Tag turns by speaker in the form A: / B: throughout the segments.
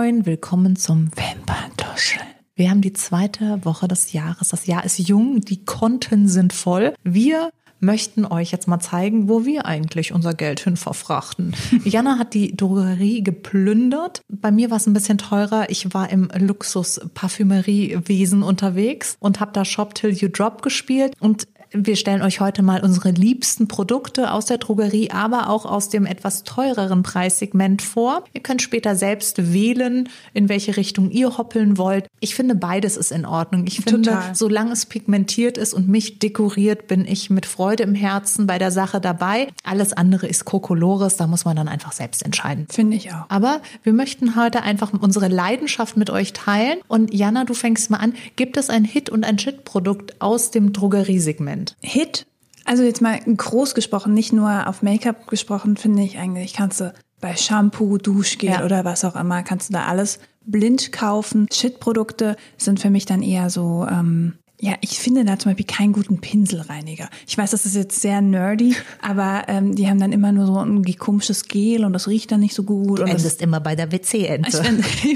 A: Moin, willkommen zum Wimperntuscheln. Wir haben die zweite Woche des Jahres. Das Jahr ist jung, die Konten sind voll. Wir möchten euch jetzt mal zeigen, wo wir eigentlich unser Geld hin verfrachten. Jana hat die Drogerie geplündert. Bei mir war es ein bisschen teurer. Ich war im Luxus-Parfümeriewesen unterwegs und habe da Shop Till You Drop gespielt und wir stellen euch heute mal unsere liebsten Produkte aus der Drogerie, aber auch aus dem etwas teureren Preissegment vor. Ihr könnt später selbst wählen, in welche Richtung ihr hoppeln wollt. Ich finde, beides ist in Ordnung. Ich finde,
B: Total.
A: solange es pigmentiert ist und mich dekoriert, bin ich mit Freude im Herzen bei der Sache dabei. Alles andere ist Kokolores, da muss man dann einfach selbst entscheiden.
B: Finde ich auch.
A: Aber wir möchten heute einfach unsere Leidenschaft mit euch teilen. Und Jana, du fängst mal an. Gibt es ein Hit- und ein Shit-Produkt aus dem Drogeriesegment?
B: Hit, also jetzt mal groß gesprochen, nicht nur auf Make-up gesprochen, finde ich eigentlich, kannst du bei Shampoo, Duschgel
A: Ja.
B: oder was auch immer, kannst du da alles blind kaufen. Shit-Produkte sind für mich dann eher so, ähm, ja, ich finde da zum Beispiel keinen guten Pinselreiniger. Ich weiß, das ist jetzt sehr nerdy, aber ähm, die haben dann immer nur so ein komisches Gel und das riecht dann nicht so gut. Und das,
A: Endest immer bei der WC-Ente.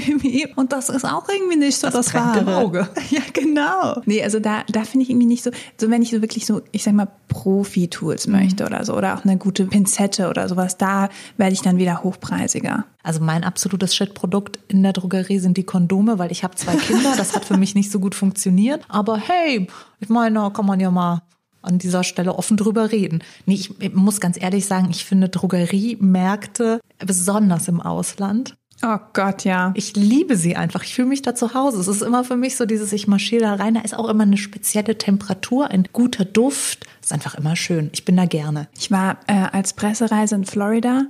B: und das ist auch irgendwie nicht so
A: Das
B: das,
A: im
B: Wahre.
A: Auge.
B: Ja, genau. Nee, also da, da finde ich irgendwie nicht so, so wenn ich so wirklich so, ich sag mal, Profi-Tools
A: Mhm.
B: möchte oder so, oder auch eine gute Pinzette oder sowas, da werde ich dann wieder hochpreisiger.
A: Also mein absolutes Shit-Produkt in der Drogerie sind die Kondome, weil ich habe zwei Kinder. Das hat für mich nicht so gut funktioniert. Aber hey, ich meine, da kann man ja mal an dieser Stelle offen drüber reden. Nee, ich, ich muss ganz ehrlich sagen, ich finde Drogeriemärkte, besonders im Ausland,
B: Oh Gott, ja.
A: ich liebe sie einfach. Ich fühle mich da zu Hause. Es ist immer für mich so dieses, ich marschiere da rein. Da ist auch immer eine spezielle Temperatur, ein guter Duft. Ist einfach immer schön. Ich bin da gerne.
B: Ich war äh, als Pressereise in Florida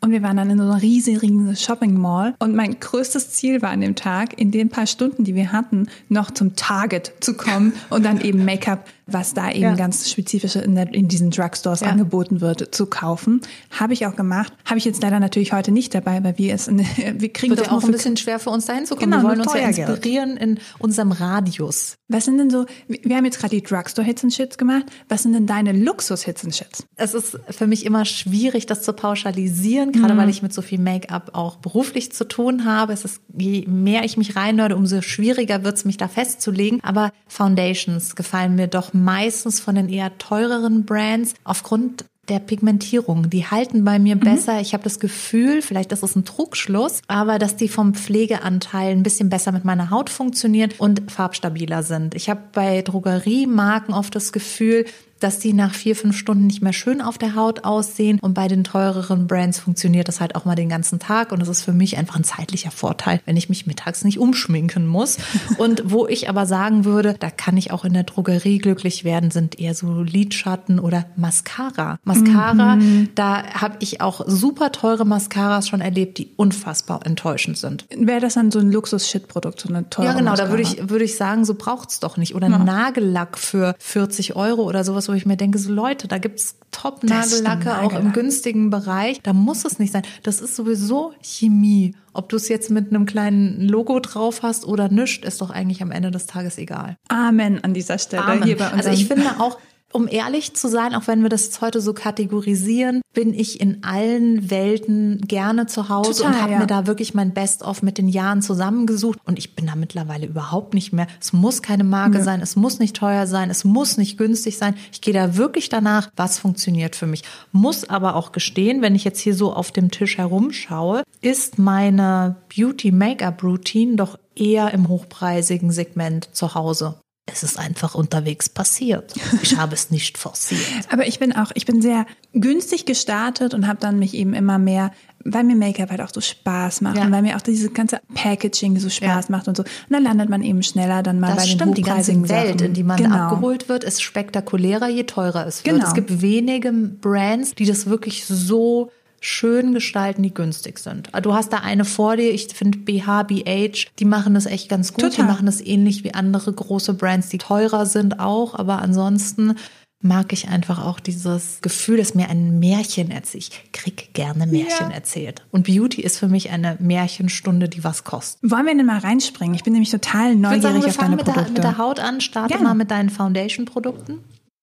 B: und wir waren dann in so einer riesigen Shopping Mall. Und mein größtes Ziel war an dem Tag, in den paar Stunden, die wir hatten, noch zum Target zu kommen und dann eben Make-up, was da eben
A: Ja.
B: ganz spezifisch in, der, in diesen Drugstores
A: Ja.
B: angeboten wird, zu kaufen. Habe ich auch gemacht. Habe ich jetzt leider natürlich heute nicht dabei, weil wir es, in, wir kriegen
A: Wird ja auch ein bisschen schwer für uns dahin zu kommen.
B: Genau,
A: wir wollen uns ja inspirieren in unserem Radius.
B: Was sind denn so, wir haben jetzt gerade die Drugstore-Hits und Shits gemacht. Was sind denn deine Luxus-Hits und Shits?
A: Es ist für mich immer schwierig, das zu pauschalisieren, gerade weil ich mit so viel Make-up auch beruflich zu tun habe. Es ist, je mehr ich mich reinnörde, umso schwieriger wird es, mich da festzulegen. Aber Foundations gefallen mir doch meistens von den eher teureren Brands aufgrund der Pigmentierung. Die halten bei mir besser. Ich habe das Gefühl, vielleicht ist es ein Trugschluss, aber dass die vom Pflegeanteil ein bisschen besser mit meiner Haut funktionieren und farbstabiler sind. Ich habe bei Drogeriemarken oft das Gefühl, dass die nach vier, fünf Stunden nicht mehr schön auf der Haut aussehen. Und bei den teureren Brands funktioniert das halt auch mal den ganzen Tag. Und das ist für mich einfach ein zeitlicher Vorteil, wenn ich mich mittags nicht umschminken muss. Und wo ich aber sagen würde, da kann ich auch in der Drogerie glücklich werden, sind eher so Lidschatten oder Mascara. Mascara, da habe ich auch super teure Mascaras schon erlebt, die unfassbar enttäuschend sind.
B: Wäre das dann so ein Luxus-Shit-Produkt, so eine teure
A: Ja, genau, da
B: Mascara?
A: würde ich, würde ich sagen, so braucht's doch nicht. Oder Nagellack für 40 Euro oder sowas, wo ich mir denke, so Leute, da gibt's Top-Nagellacke
B: Das ist ein
A: auch im günstigen Bereich. Da muss es nicht sein. Das ist sowieso Chemie. Ob du es jetzt mit einem kleinen Logo drauf hast oder nischt, ist doch eigentlich am Ende des Tages egal.
B: Amen an dieser Stelle.
A: Amen.
B: Hier bei
A: Also ich finde auch, um ehrlich zu sein, auch wenn wir das heute so kategorisieren, bin ich in allen Welten gerne zu Hause
B: Total,
A: und habe
B: ja.
A: mir da wirklich mein Best-of mit den Jahren zusammengesucht. Und ich bin da mittlerweile überhaupt nicht mehr. Es muss keine Marke sein, es muss nicht teuer sein, es muss nicht günstig sein. Ich gehe da wirklich danach, was funktioniert für mich. Muss aber auch gestehen, wenn ich jetzt hier so auf dem Tisch herumschaue, ist meine Beauty-Make-up-Routine doch eher im hochpreisigen Segment zu Hause. Es ist einfach unterwegs passiert. Ich habe es nicht forciert.
B: Aber ich bin auch, ich bin sehr günstig gestartet und habe dann mich eben immer mehr, weil mir Make-up halt auch so Spaß macht
A: Ja.
B: und weil mir auch dieses ganze Packaging so Spaß
A: Ja.
B: macht und so. Und dann landet man eben schneller dann mal
A: Das
B: bei den
A: stimmt, die ganze Welt,
B: Sachen.
A: in die man
B: genau.
A: abgeholt wird, ist spektakulärer, je teurer es wird.
B: Genau.
A: Es gibt wenige Brands, die das wirklich so schön gestalten, die günstig sind. Du hast da eine vor dir, ich finde BH, BH, die machen das echt ganz gut. Die
B: Total.
A: machen das ähnlich wie andere große Brands, die teurer sind auch, aber ansonsten mag ich einfach auch dieses Gefühl, dass mir ein Märchen erzählt. Ich krieg gerne Märchen
B: Ja.
A: erzählt. Und Beauty ist für mich eine Märchenstunde, die was kostet.
B: Wollen wir denn mal reinspringen? Ich bin nämlich total
A: Ich würde
B: neugierig
A: sagen, wir
B: auf deine
A: fangen mit der, mit der Haut an. Starte
B: Gerne.
A: mal mit deinen Foundation-Produkten.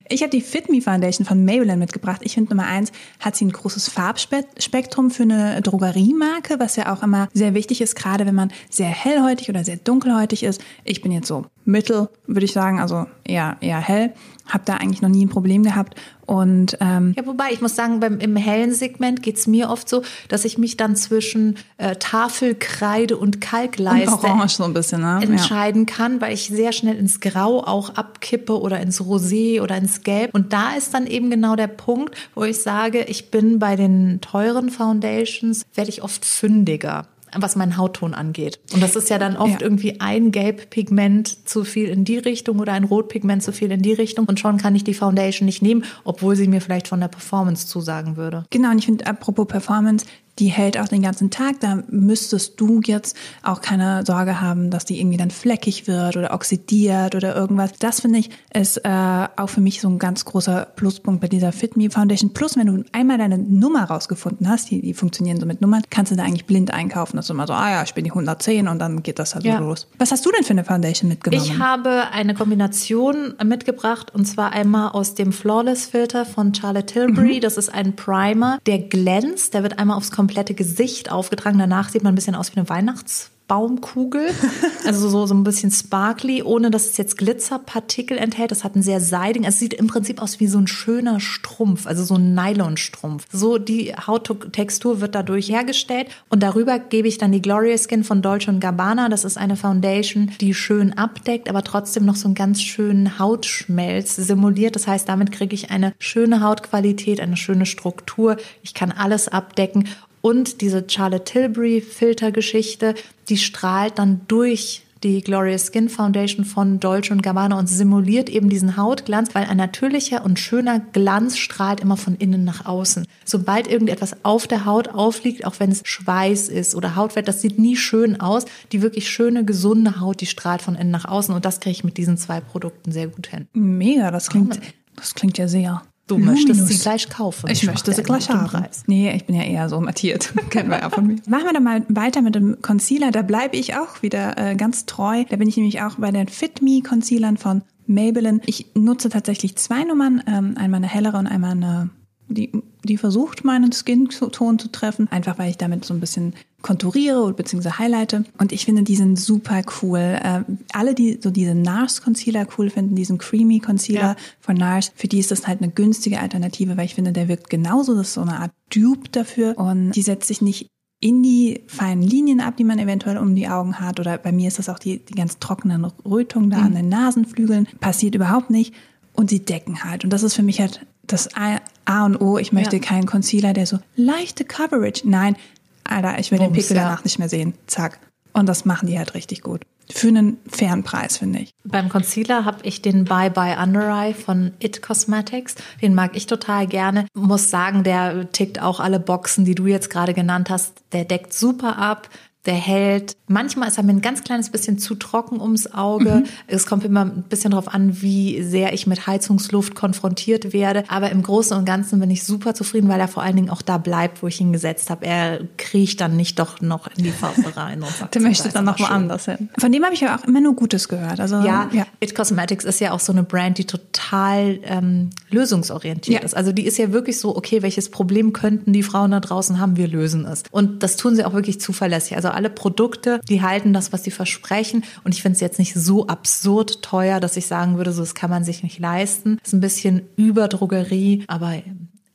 B: Ich habe die Fit Me Foundation von Maybelline mitgebracht. Ich finde Nummer eins hat sie ein großes Farbspektrum für eine Drogeriemarke, was ja auch immer sehr wichtig ist, gerade wenn man sehr hellhäutig oder sehr dunkelhäutig ist. Ich bin jetzt so mittel, würde ich sagen, also eher eher hell. Habe da eigentlich noch nie ein Problem gehabt und ähm,
A: ja, wobei ich muss sagen, beim im hellen Segment geht's mir oft so, dass ich mich dann zwischen äh, Tafel, Kreide und Kalkleiste
B: und Orange so ein bisschen, ne?
A: entscheiden ja. kann, weil ich sehr schnell ins Grau auch abkippe oder ins Rosé oder ins Gelb. Und da ist dann eben genau der Punkt, wo ich sage, ich bin bei den teuren Foundations, werde ich oft fündiger was meinen Hautton angeht. Und das ist ja dann oft ja. irgendwie ein Gelbpigment zu viel in die Richtung oder ein Rotpigment zu viel in die Richtung. Und schon kann ich die Foundation nicht nehmen, obwohl sie mir vielleicht von der Performance zusagen würde.
B: Genau, und ich finde, apropos Performance, die hält auch den ganzen Tag. Da müsstest du jetzt auch keine Sorge haben, dass die irgendwie dann fleckig wird oder oxidiert oder irgendwas. Das finde ich ist äh, auch für mich so ein ganz großer Pluspunkt bei dieser Fit Me Foundation. Plus, wenn du einmal deine Nummer rausgefunden hast, die, die funktionieren so mit Nummern, kannst du da eigentlich blind einkaufen. Das ist immer so, ah ja, ich bin die 110 und dann geht das halt ja. so los. Was hast du denn für eine Foundation mitgenommen?
A: Ich habe eine Kombination mitgebracht und zwar einmal aus dem Flawless Filter von Charlotte Tilbury. Mhm. Das ist ein Primer, der glänzt. Der wird einmal aufs Kom komplette Gesicht aufgetragen. Danach sieht man ein bisschen aus wie eine Weihnachts- Baumkugel, also so, so ein bisschen sparkly, ohne dass es jetzt Glitzerpartikel enthält. Das hat einen sehr seidigen, es sieht im Prinzip aus wie so ein schöner Strumpf, also so ein Nylonstrumpf. So die Hauttextur wird dadurch hergestellt und darüber gebe ich dann die Glorious Skin von Dolce Gabbana. Das ist eine Foundation, die schön abdeckt, aber trotzdem noch so einen ganz schönen Hautschmelz simuliert. Das heißt, damit kriege ich eine schöne Hautqualität, eine schöne Struktur. Ich kann alles abdecken und diese Charlotte Tilbury Filtergeschichte, die strahlt dann durch die Glorious Skin Foundation von Dolce Gabbana und simuliert eben diesen Hautglanz, weil ein natürlicher und schöner Glanz strahlt immer von innen nach außen. Sobald irgendetwas auf der Haut aufliegt, auch wenn es Schweiß ist oder Hautfett, das sieht nie schön aus. Die wirklich schöne, gesunde Haut, die strahlt von innen nach außen und das kriege ich mit diesen zwei Produkten sehr gut hin.
B: Mega, das klingt, das klingt ja sehr
A: Du Luminous. möchtest sie gleich kaufen.
B: Ich, ich möchte sie gleich haben. Preis. Nee, ich bin ja eher so mattiert. Kennen wir ja von mir. Machen wir dann mal weiter mit dem Concealer. Da bleibe ich auch wieder äh, ganz treu. Da bin ich nämlich auch bei den Fit Me Concealern von Maybelline. Ich nutze tatsächlich zwei Nummern. Ähm, einmal eine hellere und einmal eine die, die versucht, meinen Skin-Ton zu treffen, einfach weil ich damit so ein bisschen konturiere oder beziehungsweise highlighte. Und ich finde, die sind super cool. Äh, alle, die so diese NARS Concealer cool finden, diesen Creamy Concealer ja. von NARS, für die ist das halt eine günstige Alternative, weil ich finde, der wirkt genauso. Das ist so eine Art Dupe dafür und die setzt sich nicht in die feinen Linien ab, die man eventuell um die Augen hat. Oder bei mir ist das auch die, die ganz trockenen Rötungen da mhm. an den Nasenflügeln. Passiert überhaupt nicht. Und sie decken halt. Und das ist für mich halt das A und O. Ich möchte ja. keinen Concealer, der so leichte Coverage. Nein, Alter, ich will Bums, den Pickel ja. danach nicht mehr sehen. Zack. Und das machen die halt richtig gut. Für einen fairen Preis, finde ich.
A: Beim Concealer habe ich den Bye Bye Under Eye von It Cosmetics. Den mag ich total gerne. Muss sagen, der tickt auch alle Boxen, die du jetzt gerade genannt hast. Der deckt super ab der hält. Manchmal ist er mir ein ganz kleines bisschen zu trocken ums Auge. Mhm. Es kommt immer ein bisschen darauf an, wie sehr ich mit Heizungsluft konfrontiert werde. Aber im Großen und Ganzen bin ich super zufrieden, weil er vor allen Dingen auch da bleibt, wo ich ihn gesetzt habe. Er kriecht dann nicht doch noch in die Farbe rein. Und
B: sagt, Der möchte dann noch woanders hin. Von dem habe ich ja auch immer nur Gutes gehört. Also,
A: ja, ja, It Cosmetics ist ja auch so eine Brand, die total ähm, lösungsorientiert ja. ist. Also die ist ja wirklich so, okay, welches Problem könnten die Frauen da draußen haben? Wir lösen es. Und das tun sie auch wirklich zuverlässig. Also alle Produkte, die halten das, was sie versprechen. Und ich finde es jetzt nicht so absurd teuer, dass ich sagen würde, so das kann man sich nicht leisten. Das ist ein bisschen über Drogerie, aber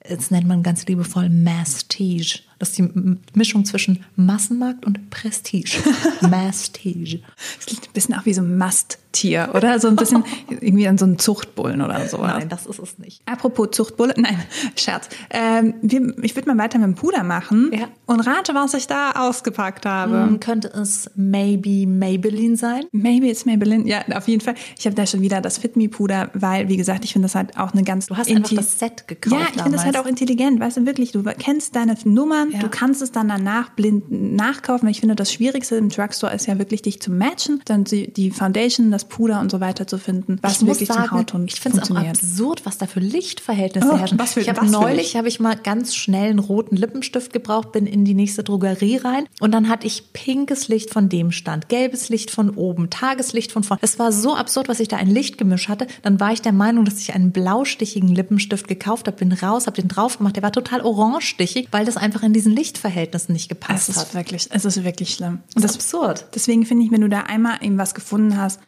A: jetzt nennt man ganz liebevoll Mastige. Das ist die Mischung zwischen Massenmarkt und Prestige. Mastige.
B: Das klingt ein bisschen auch wie so ein Masttier, oder? So ein bisschen irgendwie an so einen Zuchtbullen oder so.
A: Nein, das ist es nicht.
B: Apropos Zuchtbulle, nein, Scherz. Ähm, wir, ich würde mal weiter mit dem Puder machen ja. und rate, was ich da ausgepackt habe.
A: Hm, könnte es maybe Maybelline sein?
B: Maybe it's Maybelline, ja, auf jeden Fall. Ich habe da schon wieder das Fit Me Puder, weil, wie gesagt, ich finde das halt auch eine ganz...
A: Du hast einfach das Set gekauft
B: Ja, ich finde das halt auch intelligent, weißt du, wirklich, du kennst deine Nummern, ja. Du kannst es dann danach blind nachkaufen. Ich finde, das Schwierigste im Drugstore ist ja wirklich, dich zu matchen. Dann die, die Foundation, das das Puder und so weiter zu finden, was
A: ich muss
B: wirklich
A: sagen,
B: zum Hautton
A: ich finde es auch absurd, was da für Lichtverhältnisse
B: Oh,
A: herrschen.
B: was für-
A: ich habe neulich habe ich mal ganz schnell einen roten Lippenstift gebraucht, bin in die nächste Drogerie rein und dann hatte ich pinkes Licht von dem Stand, gelbes Licht von oben, Tageslicht von vorn. Es war so absurd, was ich da ein Lichtgemisch hatte. Dann war ich der Meinung, dass ich einen blaustichigen Lippenstift gekauft habe, bin raus, habe den drauf gemacht. Der war total orangestichig, weil das einfach in diesen Lichtverhältnissen nicht
B: es
A: gepasst
B: ist
A: hat.
B: wirklich, es ist wirklich schlimm.
A: Das
B: Und
A: ist absurd.
B: Deswegen finde ich, wenn du da einmal eben was gefunden hast,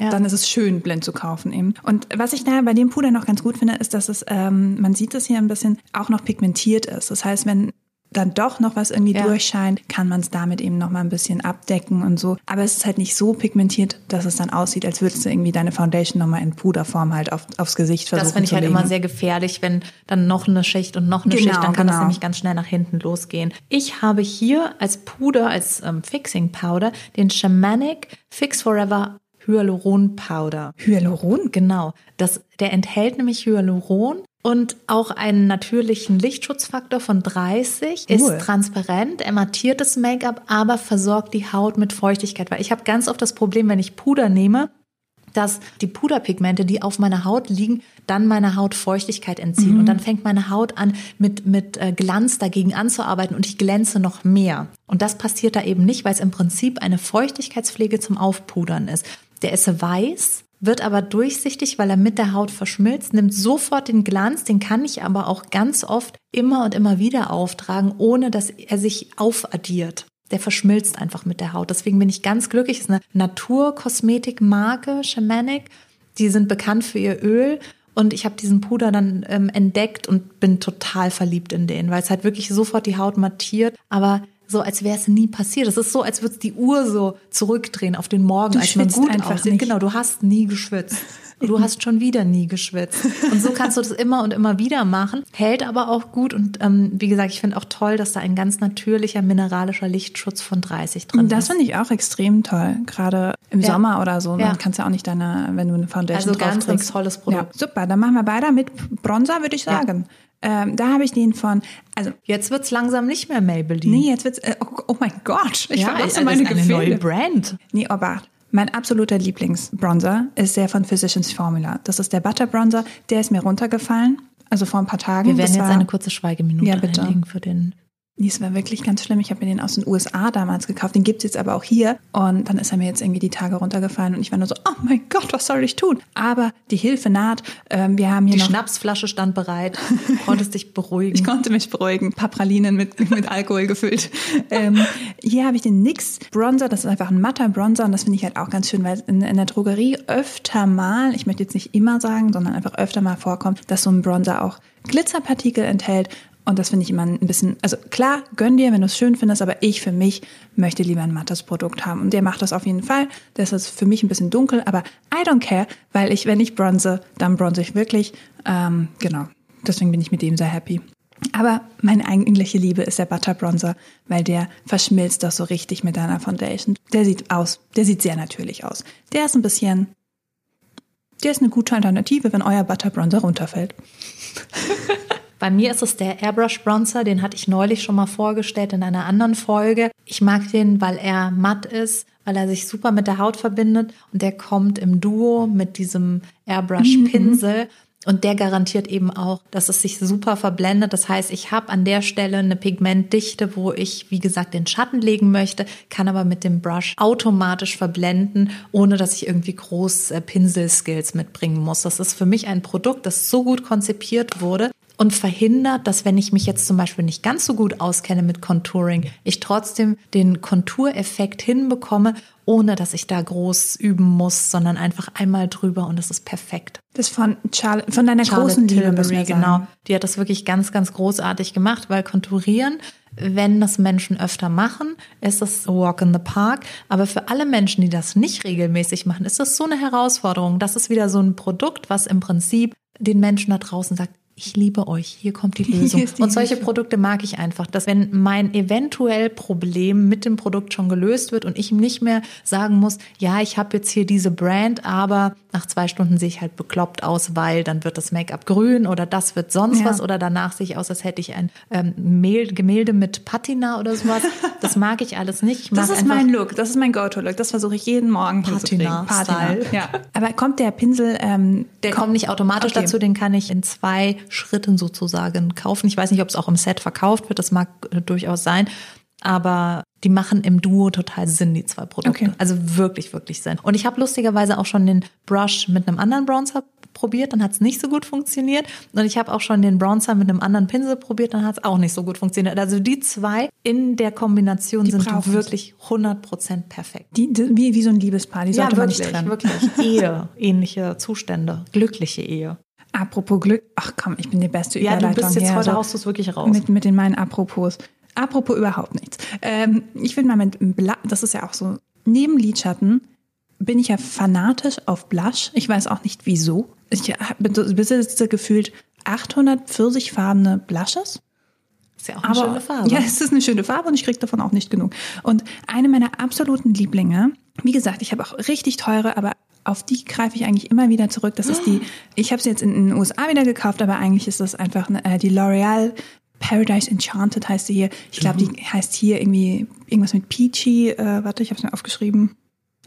A: Ja.
B: dann ist es schön, blind zu kaufen eben. Und was ich da bei dem Puder noch ganz gut finde, ist, dass es, ähm, man sieht es hier ein bisschen, auch noch pigmentiert ist. Das heißt, wenn dann doch noch was irgendwie
A: Ja.
B: durchscheint, kann man es damit eben noch mal ein bisschen abdecken und so. Aber es ist halt nicht so pigmentiert, dass es dann aussieht, als würdest du irgendwie deine Foundation noch mal in Puderform halt auf, aufs Gesicht versuchen
A: Das finde ich halt
B: legen.
A: immer sehr gefährlich, wenn dann noch eine Schicht und noch eine
B: Genau,
A: Schicht, dann kann das
B: genau.
A: nämlich ganz schnell nach hinten losgehen. Ich habe hier als Puder, als ähm, Fixing Powder, den Shamanic Fix Forever Hyaluron Powder.
B: Hyaluron?
A: Genau. Das, der enthält nämlich Hyaluron und auch einen natürlichen Lichtschutzfaktor von 30, ist
B: Cool.
A: transparent, er mattiert das Make-up, aber versorgt die Haut mit Feuchtigkeit. Weil ich habe ganz oft das Problem, wenn ich Puder nehme, dass die Puderpigmente, die auf meiner Haut liegen, dann meiner Haut Feuchtigkeit entziehen. Und dann fängt meine Haut an, mit, mit äh, Glanz dagegen anzuarbeiten und ich glänze noch mehr. Und das passiert da eben nicht, weil es im Prinzip eine Feuchtigkeitspflege zum Aufpudern ist. Der ist weiß, wird aber durchsichtig, weil er mit der Haut verschmilzt, nimmt sofort den Glanz, den kann ich aber auch ganz oft immer und immer wieder auftragen, ohne dass er sich aufaddiert. Der verschmilzt einfach mit der Haut. Deswegen bin ich ganz glücklich. Es ist eine Naturkosmetikmarke, Shamanic. Die sind bekannt für ihr Öl. Und ich habe diesen Puder dann ähm, entdeckt und bin total verliebt in den, weil es halt wirklich sofort die Haut mattiert, aber so als wäre es nie passiert. Es ist so, als würde die Uhr so zurückdrehen auf den Morgen,
B: Du
A: als man gut
B: einfach
A: aussieht.
B: nicht.
A: Genau, du hast nie geschwitzt. Du hast schon wieder nie geschwitzt. Und so kannst du das immer und immer wieder machen. Hält aber auch gut. Und ähm, wie gesagt, ich finde auch toll, dass da ein ganz natürlicher mineralischer Lichtschutz von 30 drin
B: Und das
A: ist.
B: finde ich auch extrem toll, gerade im
A: Ja.
B: Sommer oder so.
A: Ja.
B: Dann kannst du auch nicht deine, wenn du eine Foundation
A: Also
B: drauf
A: ganz, ganz tolles Produkt.
B: Ja, super, dann machen wir weiter mit Bronzer, würde ich
A: Ja.
B: sagen. Ähm, da habe ich den von, also
A: Jetzt wird's langsam nicht mehr Maybelline.
B: nee, jetzt wird's, äh, oh, oh mein Gott, ich
A: ja,
B: verlasse
A: das
B: meine
A: ist eine neue Brand.
B: Nee, aber mein absoluter Lieblingsbronzer ist der von Physicians Formula. Das ist der Butter Bronzer, der ist mir runtergefallen, also vor ein paar Tagen.
A: Wir werden jetzt eine kurze Schweigeminute
B: Ja, bitte.
A: einlegen für den.
B: Es war wirklich ganz schlimm. Ich habe mir den aus den USA damals gekauft. Den gibt's jetzt aber auch hier. Und dann ist er mir jetzt irgendwie die Tage runtergefallen. Und ich war nur so, oh mein Gott, was soll ich tun? Aber die Hilfe naht. Ähm, wir haben hier
A: Die
B: noch...
A: Schnapsflasche stand bereit. Konntest dich beruhigen.
B: Ich konnte mich beruhigen. Ein paar Pralinen mit, mit Alkohol gefüllt. Ähm, hier habe ich den NYX Bronzer. Das ist einfach ein matter Bronzer. Und das finde ich halt auch ganz schön, weil in, in der Drogerie öfter mal, ich möchte jetzt nicht immer sagen, sondern einfach öfter mal vorkommt, dass so ein Bronzer auch Glitzerpartikel enthält. Und das finde ich immer ein bisschen, also klar, gönn dir, wenn du es schön findest, aber ich für mich möchte lieber ein mattes Produkt haben. Und der macht das auf jeden Fall. Das ist für mich ein bisschen dunkel, aber I don't care, weil ich, wenn ich bronze, dann bronze ich wirklich. Ähm, genau. Deswegen bin ich mit dem sehr happy. Aber meine eigentliche Liebe ist der Butter Bronzer, weil der verschmilzt das so richtig mit deiner Foundation. Der sieht aus, der sieht sehr natürlich aus. Der ist ein bisschen, der ist eine gute Alternative, wenn euer Butter Bronzer runterfällt.
A: Bei mir ist es der Airbrush Bronzer, den hatte ich neulich schon mal vorgestellt in einer anderen Folge. Ich mag den, weil er matt ist, weil er sich super mit der Haut verbindet und der kommt im Duo mit diesem Airbrush Pinsel. Und der garantiert eben auch, dass es sich super verblendet. Das heißt, ich habe an der Stelle eine Pigmentdichte, wo ich, wie gesagt, den Schatten legen möchte, kann aber mit dem Brush automatisch verblenden, ohne dass ich irgendwie groß äh, Pinselskills mitbringen muss. Das ist für mich ein Produkt, das so gut konzipiert wurde, und verhindert, dass wenn ich mich jetzt zum Beispiel nicht ganz so gut auskenne mit Contouring, ich trotzdem den Kontureffekt hinbekomme, ohne dass ich da groß üben muss, sondern einfach einmal drüber und es ist perfekt.
B: Das von Charlotte, von deiner
A: Charlotte
B: großen Liebe,
A: Tilbury,
B: sagen.
A: genau. Die hat das wirklich ganz, ganz großartig gemacht, weil Konturieren, wenn das Menschen öfter machen, ist das a Walk in the Park. Aber für alle Menschen, die das nicht regelmäßig machen, ist das so eine Herausforderung. Das ist wieder so ein Produkt, was im Prinzip den Menschen da draußen sagt, ich liebe euch, hier kommt die Lösung.
B: die
A: und solche
B: Hilfe.
A: Produkte mag ich einfach, dass wenn mein eventuell Problem mit dem Produkt schon gelöst wird und ich nicht mehr sagen muss, ja, ich habe jetzt hier diese Brand, aber nach zwei Stunden sehe ich halt bekloppt aus, weil dann wird das Make-up grün oder das wird sonst
B: Ja.
A: was oder danach sehe ich aus, als hätte ich ein ähm, Gemälde mit Patina oder sowas. Das mag ich alles nicht.
B: Das ist mein Look, das ist mein Go-To-Look. Das versuche ich jeden Morgen
A: Patina. Style.
B: Ja. Aber kommt der Pinsel? Ähm,
A: Der kommt nicht automatisch
B: Okay.
A: dazu, den kann ich in zwei Schritten sozusagen kaufen. Ich weiß nicht, ob es auch im Set verkauft wird, das mag äh, durchaus sein, aber die machen im Duo total Sinn, die zwei Produkte.
B: Okay.
A: Also wirklich, wirklich Sinn. Und ich habe lustigerweise auch schon den Brush mit einem anderen Bronzer probiert, dann hat es nicht so gut funktioniert. Und ich habe auch schon den Bronzer mit einem anderen Pinsel probiert, dann hat es auch nicht so gut funktioniert. Also die zwei in der Kombination
B: Die
A: sind wirklich 100% perfekt.
B: die, die, wie, wie so ein Liebespaar, die sollte man nicht trennen.
A: wirklich. Ehe, ähnliche Zustände, glückliche Ehe.
B: Apropos Glück, ach komm, ich bin die beste
A: Ja, du
B: Überleitung
A: bist jetzt
B: hier,
A: heute
B: so
A: haust du es wirklich raus.
B: Mit, mit den meinen Apropos. Apropos überhaupt nichts. Ähm, ich will mal mit Bla das ist ja auch so, neben Lidschatten bin ich ja fanatisch auf Blush. Ich weiß auch nicht wieso. Ich besitze gefühlt 800 pfirsichfarbene Blushes.
A: Ist ja auch eine schöne Farbe.
B: Ja, es ist eine schöne Farbe und ich kriege davon auch nicht genug. Und eine meiner absoluten Lieblinge, wie gesagt, ich habe auch richtig teure, aber auf die greife ich eigentlich immer wieder zurück. Das ist die, ich habe sie jetzt in den USA wieder gekauft, aber eigentlich ist das einfach äh, die L'Oreal Paradise Enchanted heißt sie hier. Ich glaube, die heißt hier irgendwie irgendwas mit Peachy. Äh, warte, ich habe es mir aufgeschrieben.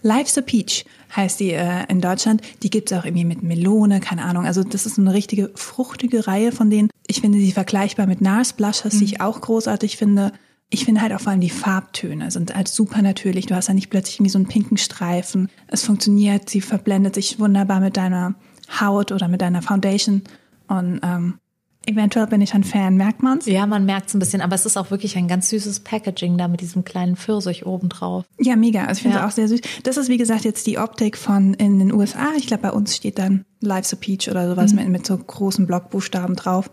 B: Life's a Peach heißt die äh, in Deutschland. Die gibt's auch irgendwie mit Melone, keine Ahnung. Also das ist eine richtige fruchtige Reihe von denen. Ich finde sie vergleichbar mit NARS Blushes, die ich auch großartig finde. Ich finde halt auch vor allem die Farbtöne sind halt super natürlich. Du hast ja nicht plötzlich irgendwie so einen pinken Streifen. Es funktioniert, sie verblendet sich wunderbar mit deiner Haut oder mit deiner Foundation. Und ähm, eventuell bin ich ein Fan, merkt man's?
A: Ja, man merkt es ein bisschen, aber es ist auch wirklich ein ganz süßes Packaging da mit diesem kleinen Pfirsich obendrauf.
B: Ja, mega. Also ich finde es
A: Ja.
B: auch sehr süß. Das ist, wie gesagt, jetzt die Optik von in den USA. Ich glaube, bei uns steht dann Life's a Peach oder
A: Mhm.
B: sowas mit, mit so großen Blockbuchstaben drauf.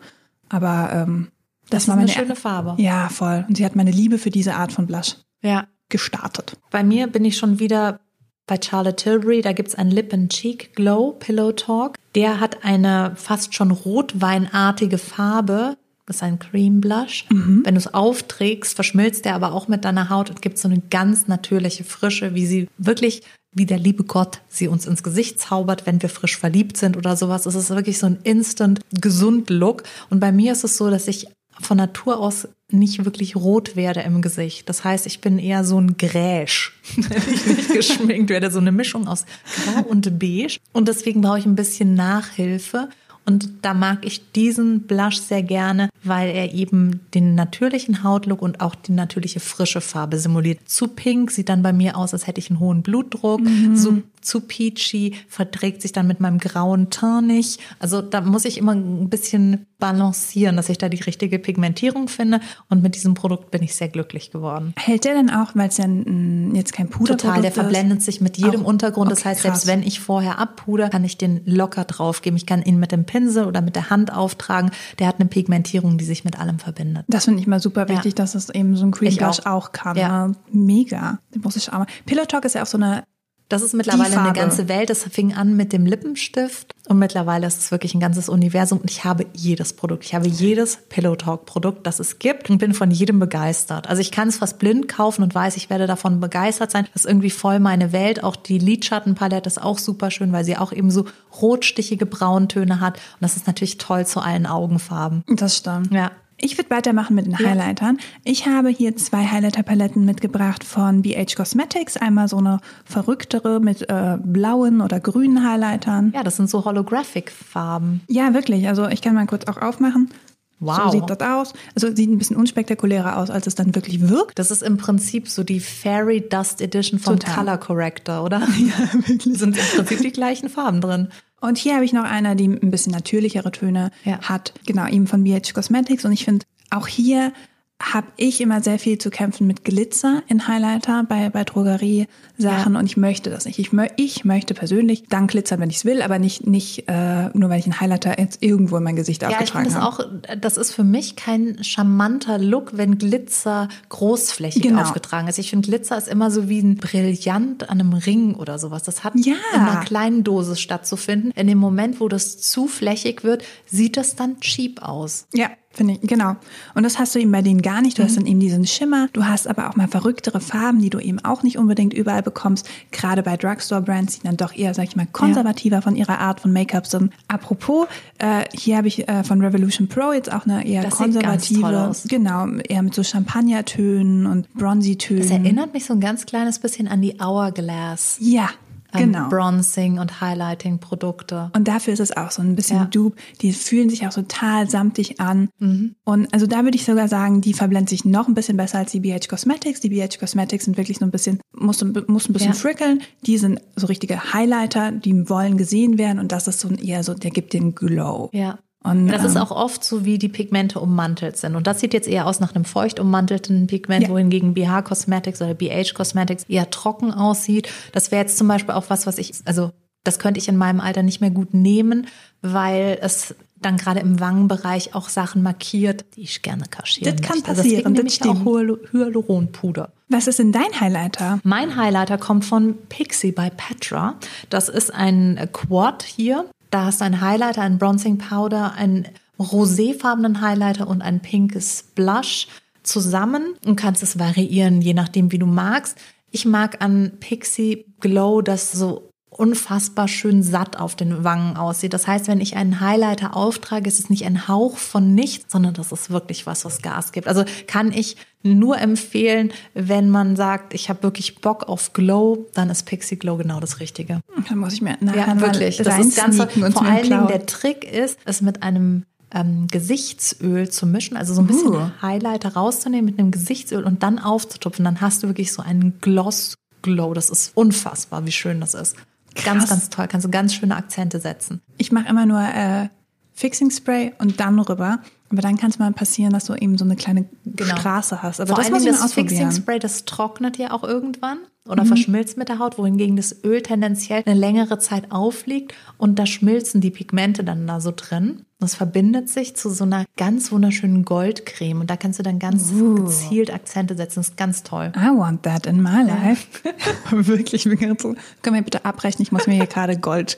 B: Aber ähm, das,
A: Das
B: war meine
A: schöne Farbe.
B: Ja, voll. Und sie hat meine Liebe für diese Art von Blush
A: Ja.
B: gestartet.
A: Bei mir bin ich schon wieder bei Charlotte Tilbury. Da gibt's ein Lip and Cheek Glow Pillow Talk. Der hat eine fast schon rotweinartige Farbe. Das ist ein Cream Blush. Wenn du es aufträgst, verschmilzt der aber auch mit deiner Haut und gibt so eine ganz natürliche Frische, wie sie wirklich, wie der liebe Gott sie uns ins Gesicht zaubert, wenn wir frisch verliebt sind oder sowas. Es ist wirklich so ein instant gesund Look. Und bei mir ist es so, dass ich von Natur aus nicht wirklich rot werde im Gesicht. Das heißt, ich bin eher so ein Gräsch, wenn ich nicht geschminkt werde. So eine Mischung aus Grau und Beige. Und deswegen brauche ich ein bisschen Nachhilfe. Und da mag ich diesen Blush sehr gerne, weil er eben den natürlichen Hautlook und auch die natürliche frische Farbe simuliert. Zu pink sieht dann bei mir aus, als hätte ich einen hohen Blutdruck. So, zu peachy verträgt sich dann mit meinem grauen Teint nicht. Also da muss ich immer ein bisschen balancieren, dass ich da die richtige Pigmentierung finde. Und mit diesem Produkt bin ich sehr glücklich geworden.
B: Hält der denn auch, weil es ja jetzt kein Puder
A: Total, der verblendet sich mit jedem
B: Auch-
A: Untergrund. Das
B: okay,
A: heißt,
B: krass.
A: selbst wenn ich vorher abpuder, kann ich den locker draufgeben. Ich kann ihn mit dem Pinsel oder mit der Hand auftragen. Der hat eine Pigmentierung, die sich mit allem verbindet.
B: Das finde ich mal super wichtig, dass es eben so ein Cream Blush
A: auch.
B: auch, kann.
A: Ja.
B: ne? Mega. Den muss ich auch mal. Pillow Talk ist ja auch so eine
A: Das ist mittlerweile eine ganze Welt. Das fing an mit dem Lippenstift und mittlerweile ist es wirklich ein ganzes Universum. Und ich habe jedes Produkt. Ich habe jedes Pillow Talk Produkt, das es gibt und bin von jedem begeistert. Also ich kann es fast blind kaufen und weiß, ich werde davon begeistert sein. Das ist irgendwie voll meine Welt. Auch die Lidschattenpalette ist auch super schön, weil sie auch eben so rotstichige Brauntöne hat. Und das ist natürlich toll zu allen Augenfarben.
B: Das stimmt.
A: Ja.
B: Ich würde weitermachen mit den Highlightern. Ich habe hier zwei Highlighter-Paletten mitgebracht von BH Cosmetics. Einmal so eine verrücktere mit äh, blauen oder grünen Highlightern.
A: Ja, das sind so Holographic-Farben.
B: Ja, wirklich. Also ich kann mal kurz auch aufmachen.
A: Wow.
B: So sieht das aus. Also sieht ein bisschen unspektakulärer aus, als es dann wirklich wirkt.
A: Das ist im Prinzip so die Fairy Dust Edition vom
B: Total.
A: Color Corrector, oder? Ja, wirklich. Sind im Prinzip die gleichen Farben drin.
B: Und hier habe ich noch eine, die ein bisschen natürlichere Töne
A: Ja.
B: hat. Genau, eben von BH Cosmetics. Und ich finde auch hier habe ich immer sehr viel zu kämpfen mit Glitzer in Highlighter bei, bei Drogerie-Sachen ja. und ich möchte das nicht. Ich, mö ich möchte persönlich dann glitzern, wenn ich es will, aber nicht, nicht äh, nur, weil ich einen Highlighter jetzt irgendwo in mein Gesicht
A: ja,
B: aufgetragen habe.
A: Auch, das ist für mich kein charmanter Look, wenn Glitzer großflächig genau. aufgetragen ist. Ich finde, Glitzer ist immer so wie ein Brillant an einem Ring oder sowas. Das hat ja. in einer kleinen Dosis stattzufinden. In dem Moment, wo das zu flächig wird, sieht das dann cheap aus.
B: Ja, Finde ich, genau. Und das hast du eben bei denen gar nicht. Du mhm. hast dann eben diesen Schimmer. Du hast aber auch mal verrücktere Farben, die du eben auch nicht unbedingt überall bekommst. Gerade bei Drugstore-Brands, die dann doch eher, sag ich mal, konservativer ja. von ihrer Art von Make-up sind. Apropos, äh, hier habe ich äh, von Revolution Pro jetzt auch eine eher
A: das
B: konservative, genau, eher mit so Champagnertönen und Bronzy-Tönen. Das
A: erinnert mich so ein ganz kleines bisschen an die Hourglass.
B: Ja,
A: genau. Bronzing und Highlighting Produkte.
B: Und dafür ist es auch so ein bisschen ja. Dupe. Die fühlen sich auch total samtig an. Mhm. Und also da würde ich sogar sagen, die verblendet sich noch ein bisschen besser als die BH Cosmetics. Die BH Cosmetics sind wirklich so ein bisschen, muss, muss ein bisschen ja. frickeln. Die sind so richtige Highlighter, die wollen gesehen werden und das ist so eher so, der gibt den Glow.
A: Ja. Und, das ist ähm, auch oft so, wie die Pigmente ummantelt sind. Und das sieht jetzt eher aus nach einem feucht ummantelten Pigment, ja. wohingegen BH Cosmetics oder BH Cosmetics eher trocken aussieht. Das wäre jetzt zum Beispiel auch was, was ich, also das könnte ich in meinem Alter nicht mehr gut nehmen, weil es dann gerade im Wangenbereich auch Sachen markiert, die ich gerne kaschieren
B: Das kann möchte. passieren,
A: das stimmt. auch Hyaluronpuder.
B: Was ist denn dein Highlighter?
A: Mein Highlighter kommt von Pixie bei Petra. Das ist ein Quad hier da hast du einen Highlighter, einen Bronzing Powder, einen roséfarbenen Highlighter und ein pinkes Blush zusammen und kannst es variieren, je nachdem, wie du magst. Ich mag an Pixie Glow das so unfassbar schön satt auf den Wangen aussieht. Das heißt, wenn ich einen Highlighter auftrage, ist es nicht ein Hauch von nichts, sondern das ist wirklich was, was Gas gibt. Also kann ich nur empfehlen, wenn man sagt, ich habe wirklich Bock auf Glow, dann ist Pixie Glow genau das Richtige.
B: Dann muss ich mir nachher
A: ja, wirklich. Das ist ganz vor allen Dingen der Trick ist, es mit einem ähm, Gesichtsöl zu mischen, also so ein bisschen uh. Highlighter rauszunehmen mit einem Gesichtsöl und dann aufzutupfen. Dann hast du wirklich so einen Gloss Glow. Das ist unfassbar, wie schön das ist. Ganz, ganz toll. Kannst du ganz schöne Akzente setzen.
B: Ich mache immer nur äh, Fixing Spray und dann rüber. Aber dann kann es mal passieren, dass du eben so eine kleine genau. Straße hast. Aber
A: Vor das, allem das Fixing Spray, das trocknet ja auch irgendwann oder mhm. verschmilzt mit der Haut, wohingegen das Öl tendenziell eine längere Zeit aufliegt und da schmilzen die Pigmente dann da so drin. Das verbindet sich zu so einer ganz wunderschönen Goldcreme und da kannst du dann ganz uh. gezielt Akzente setzen. Das ist ganz toll.
B: I want that in my life. Wirklich, ich bin ganz so, können wir bitte abbrechen? Ich muss mir hier gerade Goldöl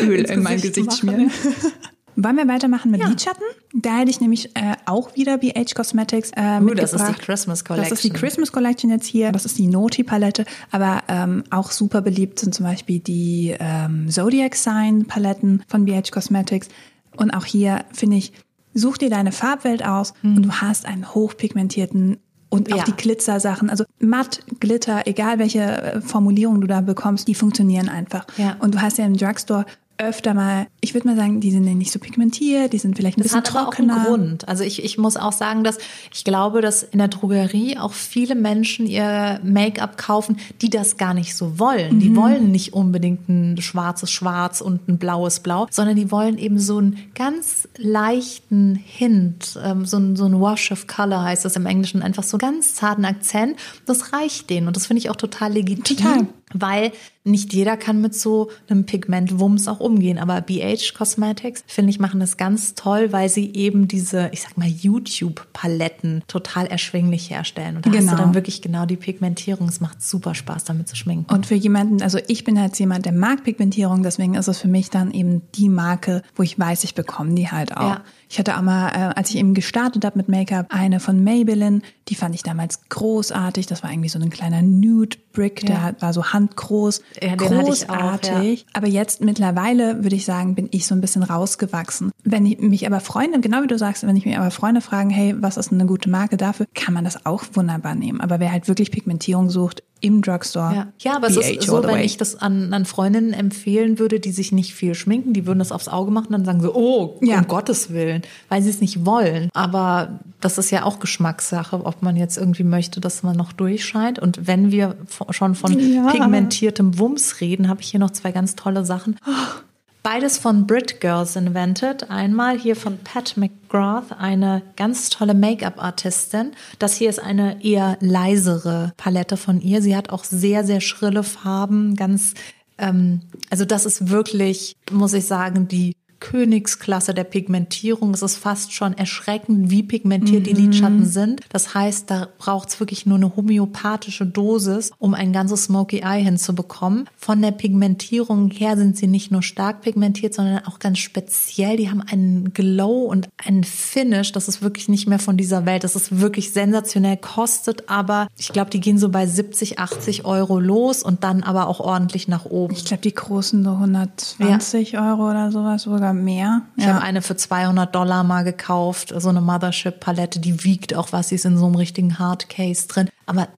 B: in mein Gesicht machen. schmieren. Wollen wir weitermachen mit ja. Lidschatten? Da hätte ich nämlich äh, auch wieder BH Cosmetics äh, uh,
A: Das ist die Christmas Collection.
B: Das ist die Christmas Collection jetzt hier. Das ist die Naughty Palette. Aber ähm, auch super beliebt sind zum Beispiel die ähm, Zodiac Sign Paletten von BH Cosmetics. Und auch hier finde ich, such dir deine Farbwelt aus mhm. und du hast einen hochpigmentierten und auch ja. die Glitzer-Sachen, also matt, Glitter, egal welche äh, Formulierung du da bekommst, die funktionieren einfach. Ja. Und du hast ja im Drugstore öfter mal, ich würde mal sagen, die sind nicht so pigmentiert, die sind vielleicht ein das bisschen trockener. Hat aber
A: auch einen Grund. Also ich, ich muss auch sagen, dass ich glaube, dass in der Drogerie auch viele Menschen ihr Make-up kaufen, die das gar nicht so wollen. Mhm. Die wollen nicht unbedingt ein schwarzes Schwarz und ein blaues Blau, sondern die wollen eben so einen ganz leichten Hint, ähm, so, ein, so ein Wash of Color heißt das im Englischen, einfach so ganz zarten Akzent. Das reicht denen und das finde ich auch total legitim. Total weil nicht jeder kann mit so einem Pigmentwumms auch umgehen. Aber BH Cosmetics, finde ich, machen das ganz toll, weil sie eben diese, ich sag mal, YouTube-Paletten total erschwinglich herstellen. Und da genau. hast du genau. dann wirklich genau die Pigmentierung. Es macht super Spaß, damit zu schminken.
B: Und für jemanden, also ich bin halt jemand, der mag Pigmentierung, deswegen ist es für mich dann eben die Marke, wo ich weiß, ich bekomme die halt auch. Ja. Ich hatte auch mal, äh, als ich eben gestartet habe mit Make-up, eine von Maybelline, die fand ich damals großartig. Das war irgendwie so ein kleiner Nude Brick, ja. der war so handgroß, ja, großartig. Auch, ja. Aber jetzt mittlerweile würde ich sagen, bin ich so ein bisschen rausgewachsen. Wenn ich mich aber Freunde, genau wie du sagst, wenn ich mich aber Freunde fragen, hey, was ist eine gute Marke dafür, kann man das auch wunderbar nehmen. Aber wer halt wirklich Pigmentierung sucht, im Drugstore.
A: Ja, ja aber BH es ist so, wenn ich das an, an Freundinnen empfehlen würde, die sich nicht viel schminken, die würden das aufs Auge machen, dann sagen sie, oh, ja. um Gottes Willen, weil sie es nicht wollen. Aber das ist ja auch Geschmackssache, ob man jetzt irgendwie möchte, dass man noch durchscheint. Und wenn wir schon von ja. pigmentiertem Wumms reden, habe ich hier noch zwei ganz tolle Sachen. Beides von Brit Girls Invented. Einmal hier von Pat McGrath, eine ganz tolle Make-up-Artistin. Das hier ist eine eher leisere Palette von ihr. Sie hat auch sehr, sehr schrille Farben, ganz, ähm, also das ist wirklich, muss ich sagen, die Königsklasse der Pigmentierung. Es ist fast schon erschreckend, wie pigmentiert mhm. die Lidschatten sind. Das heißt, da braucht es wirklich nur eine homöopathische Dosis, um ein ganzes Smoky Eye hinzubekommen. Von der Pigmentierung her sind sie nicht nur stark pigmentiert, sondern auch ganz speziell. Die haben einen Glow und einen Finish. Das ist wirklich nicht mehr von dieser Welt. Das ist wirklich sensationell, kostet aber, ich glaube, die gehen so bei 70, 80 Euro los und dann aber auch ordentlich nach oben.
B: Ich glaube, die großen so 120 ja. Euro oder sowas sogar mehr.
A: Ich ja. habe eine für 200 Dollar mal gekauft, so eine Mothership-Palette, die wiegt auch was, sie ist in so einem richtigen Hardcase drin. Aber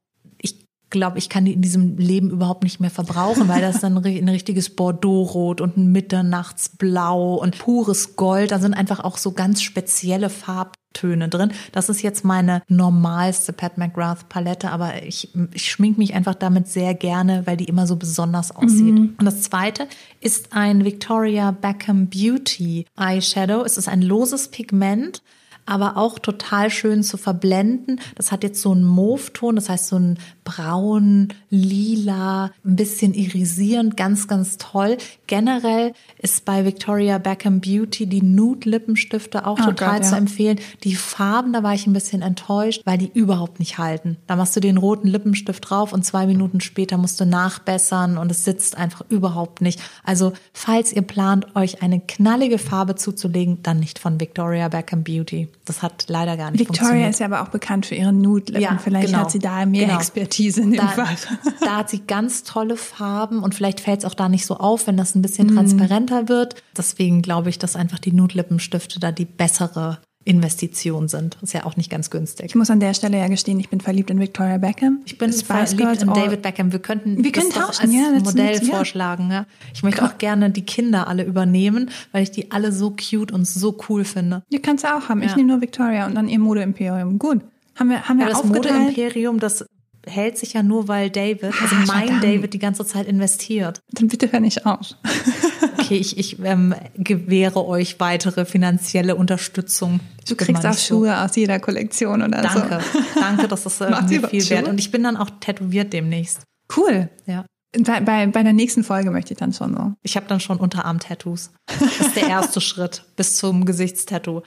A: ich glaube, ich kann die in diesem Leben überhaupt nicht mehr verbrauchen, weil das dann ein richtiges Bordeaux-Rot und ein Mitternachtsblau und pures Gold. Da sind einfach auch so ganz spezielle Farben. Töne drin. Das ist jetzt meine normalste Pat McGrath Palette, aber ich, ich schmink mich einfach damit sehr gerne, weil die immer so besonders aussieht. Mhm. Und das zweite ist ein Victoria Beckham Beauty Eyeshadow. Es ist ein loses Pigment aber auch total schön zu verblenden. Das hat jetzt so einen Mauve-Ton, das heißt so ein braun, lila, ein bisschen irisierend, ganz, ganz toll. Generell ist bei Victoria Beckham Beauty die Nude-Lippenstifte auch oh total Gott, zu ja. empfehlen. Die Farben, da war ich ein bisschen enttäuscht, weil die überhaupt nicht halten. Da machst du den roten Lippenstift drauf und zwei Minuten später musst du nachbessern und es sitzt einfach überhaupt nicht. Also, falls ihr plant, euch eine knallige Farbe zuzulegen, dann nicht von Victoria Beckham Beauty. Das hat leider gar nicht
B: Victoria
A: funktioniert.
B: ist ja aber auch bekannt für ihre Nude-Lippen. Ja, vielleicht genau, hat sie da mehr genau. Expertise in dem
A: da,
B: Fall.
A: Da hat sie ganz tolle Farben und vielleicht fällt es auch da nicht so auf, wenn das ein bisschen mhm. transparenter wird. Deswegen glaube ich, dass einfach die Nude-Lippenstifte da die bessere Investition sind. Ist ja auch nicht ganz günstig.
B: Ich muss an der Stelle ja gestehen, ich bin verliebt in Victoria Beckham.
A: Ich bin Spice verliebt in David Beckham. Wir könnten
B: wir können
A: das tauschen, als ja, Modell ja. vorschlagen. Ja? Ich möchte auch gerne die Kinder alle übernehmen, weil ich die alle so cute und so cool finde.
B: Die kannst du auch haben. Ich nehme nur Victoria und dann ihr Modeimperium. Gut. Haben wir, haben wir
A: das Modeimperium, das hält sich ja nur, weil David, also mein verdammt. David, die ganze Zeit investiert.
B: Dann bitte hör nicht auf.
A: okay, ich, ich ähm, gewähre euch weitere finanzielle Unterstützung.
B: Du kriegst auch Schuhe so. aus jeder Kollektion oder
A: Danke.
B: so.
A: Danke, danke, das ist irgendwie viel Schuhe? wert. Und ich bin dann auch tätowiert demnächst.
B: Cool.
A: Ja.
B: Bei, bei, bei der nächsten Folge möchte ich dann schon so.
A: Ich habe dann schon Unterarm-Tattoos. Das ist der erste Schritt bis zum Gesichtstattoo.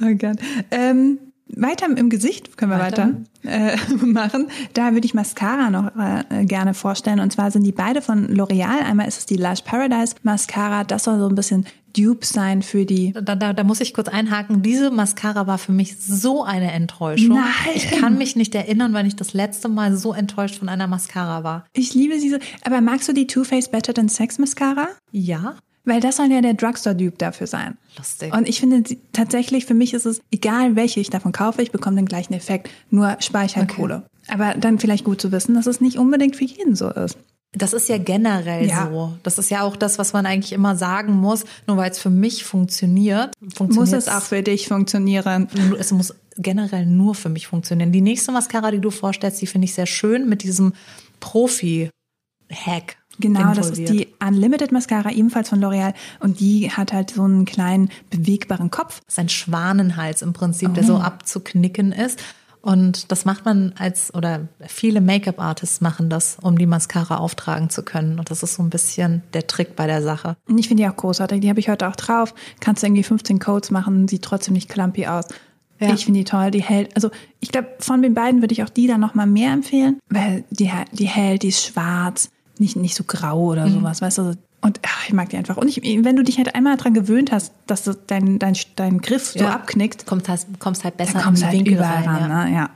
B: Oh Gott. Ähm, weiter im Gesicht können wir weiter, weiter äh, machen. Da würde ich Mascara noch äh, gerne vorstellen. Und zwar sind die beide von L'Oreal. Einmal ist es die Lush Paradise Mascara. Das soll so ein bisschen Dupe sein für die.
A: Da, da, da muss ich kurz einhaken. Diese Mascara war für mich so eine Enttäuschung. Nein. Ich kann mich nicht erinnern, wann ich das letzte Mal so enttäuscht von einer Mascara war.
B: Ich liebe sie so. Aber magst du die Too Faced Better Than Sex Mascara?
A: Ja.
B: Weil das soll ja der Drugstore-Dupe dafür sein.
A: Lustig.
B: Und ich finde tatsächlich, für mich ist es egal, welche ich davon kaufe, ich bekomme den gleichen Effekt, nur speichert okay. Aber dann vielleicht gut zu wissen, dass es nicht unbedingt für jeden so ist.
A: Das ist ja generell ja. so. Das ist ja auch das, was man eigentlich immer sagen muss. Nur weil es für mich funktioniert, funktioniert
B: muss es auch für dich funktionieren.
A: Es muss generell nur für mich funktionieren. Die nächste Mascara, die du vorstellst, die finde ich sehr schön mit diesem Profi-Hack.
B: Genau, das ist die Unlimited Mascara, ebenfalls von L'Oreal. Und die hat halt so einen kleinen bewegbaren Kopf.
A: Das ist ein Schwanenhals im Prinzip, oh. der so abzuknicken ist. Und das macht man als, oder viele Make-up-Artists machen das, um die Mascara auftragen zu können. Und das ist so ein bisschen der Trick bei der Sache.
B: Und ich finde die auch großartig. Die habe ich heute auch drauf. Kannst du irgendwie 15 Codes machen, sieht trotzdem nicht clumpy aus. Ja. Ich finde die toll, die hält. Also ich glaube, von den beiden würde ich auch die dann noch mal mehr empfehlen, weil die, die hält, die ist schwarz nicht, nicht so grau oder mhm. sowas, weißt du? Und ach, ich mag die einfach. Und ich, wenn du dich halt einmal daran gewöhnt hast, dass dein, dein, dein Griff so ja. abknickt,
A: kommst halt, kommst halt besser
B: in die halt Winkel rein. Ran, ja. Ne? ja.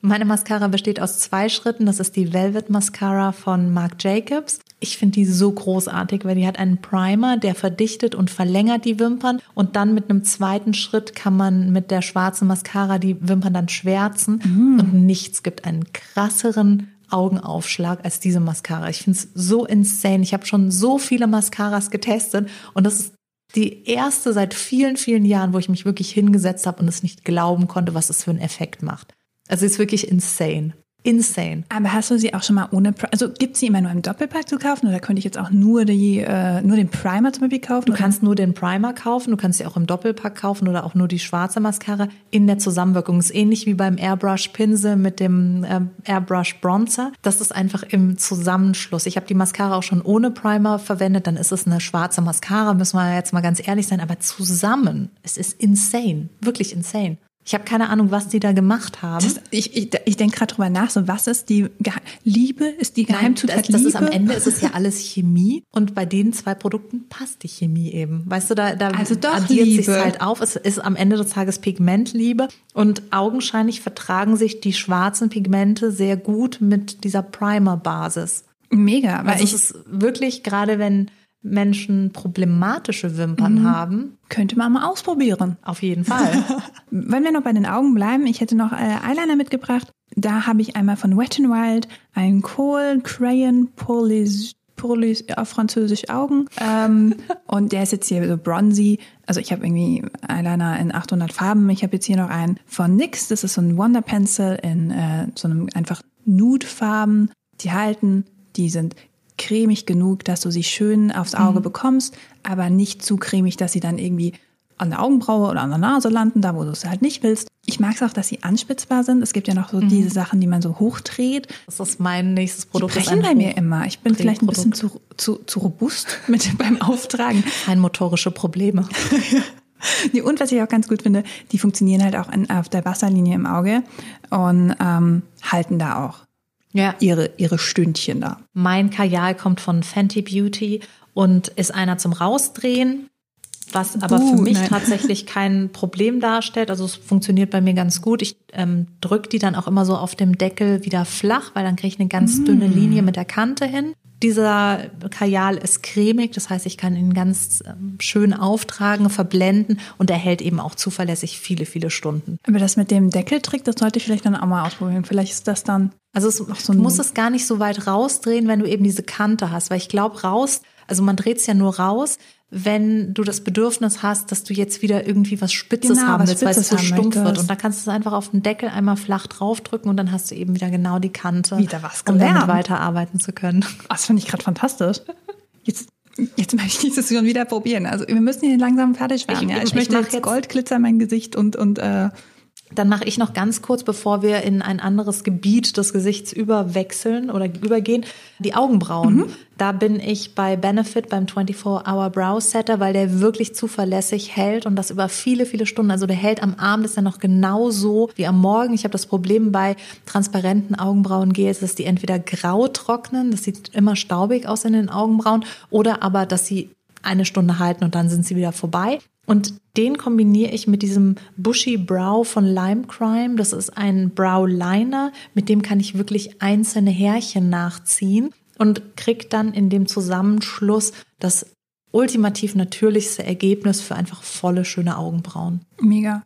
A: Meine Mascara besteht aus zwei Schritten. Das ist die Velvet Mascara von Marc Jacobs. Ich finde die so großartig, weil die hat einen Primer, der verdichtet und verlängert die Wimpern. Und dann mit einem zweiten Schritt kann man mit der schwarzen Mascara die Wimpern dann schwärzen. Mhm. Und nichts gibt einen krasseren Augenaufschlag als diese Mascara. Ich finde es so insane. Ich habe schon so viele Mascaras getestet und das ist die erste seit vielen, vielen Jahren, wo ich mich wirklich hingesetzt habe und es nicht glauben konnte, was es für einen Effekt macht. Also es ist wirklich insane. Insane.
B: Aber hast du sie auch schon mal ohne, Pri- also gibt sie immer nur im Doppelpack zu kaufen oder könnte ich jetzt auch nur die, äh, nur den Primer zum Beispiel kaufen?
A: Du kannst nur den Primer kaufen, du kannst sie auch im Doppelpack kaufen oder auch nur die schwarze Mascara in der Zusammenwirkung. Ist ähnlich wie beim Airbrush Pinsel mit dem ähm, Airbrush Bronzer. Das ist einfach im Zusammenschluss. Ich habe die Mascara auch schon ohne Primer verwendet, dann ist es eine schwarze Mascara, müssen wir jetzt mal ganz ehrlich sein, aber zusammen, es ist insane, wirklich insane. Ich habe keine Ahnung, was die da gemacht haben.
B: Das, ich ich, ich denke gerade drüber nach, so was ist die Ge Liebe? Ist die
A: Nein,
B: Geheimzutat
A: das, das
B: Liebe?
A: ist am Ende ist es ja alles Chemie und bei den zwei Produkten passt die Chemie eben. Weißt du, da, da
B: Also doch
A: addiert sich halt auf. Es ist am Ende des Tages Pigmentliebe und augenscheinlich vertragen sich die schwarzen Pigmente sehr gut mit dieser Primer-Basis.
B: Mega, weil
A: Also
B: ich
A: es ist wirklich gerade wenn Menschen problematische Wimpern
B: Mhm.
A: haben,
B: könnte man mal ausprobieren.
A: auf jeden Fall.
B: Wenn wir noch bei den Augen bleiben, ich hätte noch äh, Eyeliner mitgebracht. Da habe ich einmal von Wet n Wild einen Kohl Crayon Polish, Polish auf Französisch Augen. Ähm, und der ist jetzt hier so bronzy. Also ich habe irgendwie Eyeliner in 800 Farben. Ich habe jetzt hier noch einen von NYX. Das ist so ein Wonder Pencil in äh, so einem einfach Nude-Farben. Die halten, die sind cremig genug, dass du sie schön aufs Auge bekommst, aber nicht zu cremig, dass sie dann irgendwie an der Augenbraue oder an der Nase landen, da wo du es halt nicht willst. Ich mag es auch, dass sie anspitzbar sind. Es gibt ja noch so diese Sachen, die man so hochdreht.
A: Das ist mein nächstes
B: Die
A: Produkt. ist
B: brechen bei mir immer. Ich bin vielleicht ein bisschen zu, zu, zu robust mit beim Auftragen.
A: Feinmotorische Probleme.
B: Nee, und was ich auch ganz gut finde, die funktionieren halt auch in, auf der Wasserlinie im Auge und ähm, halten da auch
A: Ja.
B: ihre, ihre Stündchen da.
A: Mein Kajal kommt von Fenty Beauty und ist einer zum Rausdrehen, was aber
B: Buh,
A: für mich
B: nein.
A: tatsächlich kein Problem darstellt. Also es funktioniert bei mir ganz gut. Ich ähm, drücke die dann auch immer so auf dem Deckel wieder flach, weil dann kriege ich eine ganz dünne Linie mit der Kante hin. Dieser Kajal ist cremig, das heißt, ich kann ihn ganz ähm, schön auftragen, verblenden und er hält eben auch zuverlässig viele, viele Stunden.
B: Aber das mit dem Deckeltrick, das sollte ich vielleicht dann auch mal ausprobieren. Vielleicht ist das dann
A: Also es,
B: so
A: du musst es gar nicht so weit rausdrehen, wenn du eben diese Kante hast. Weil ich glaube, raus, also man dreht es ja nur raus, wenn du das Bedürfnis hast, dass du jetzt wieder irgendwie was Spitzes
B: Genau,
A: haben willst, weil es so stumpf wird. Und da kannst du es einfach auf den Deckel einmal flach draufdrücken und dann hast du eben wieder genau die Kante,
B: Wieder was
A: um damit weiterarbeiten zu können.
B: Oh, das finde ich gerade fantastisch. Jetzt, jetzt möchte ich dieses schon wieder probieren. Also wir müssen hier langsam fertig werden.
A: Ich-
B: ja. ich
A: ich
B: möchte
A: mach
B: jetzt,
A: jetzt-
B: Goldglitzer in mein Gesicht und, und äh,
A: Dann mache ich noch ganz kurz, bevor wir in ein anderes Gebiet des Gesichts überwechseln oder übergehen, die Augenbrauen.
B: Mhm.
A: Da bin ich bei Benefit beim 24-Hour Brow Setter, weil der wirklich zuverlässig hält und das über viele, viele Stunden. Also der hält am Abend ist er noch genauso wie am Morgen. Ich habe das Problem bei transparenten Augenbrauengels, dass die entweder grau trocknen, das sieht immer staubig aus in den Augenbrauen, oder aber, dass sie eine Stunde halten und dann sind sie wieder vorbei. Und den kombiniere ich mit diesem Bushy Brow von Lime Crime. Das ist ein Brow Liner, mit dem kann ich wirklich einzelne Härchen nachziehen und krieg dann in dem Zusammenschluss das ultimativ natürlichste Ergebnis für einfach volle, schöne Augenbrauen.
B: mega.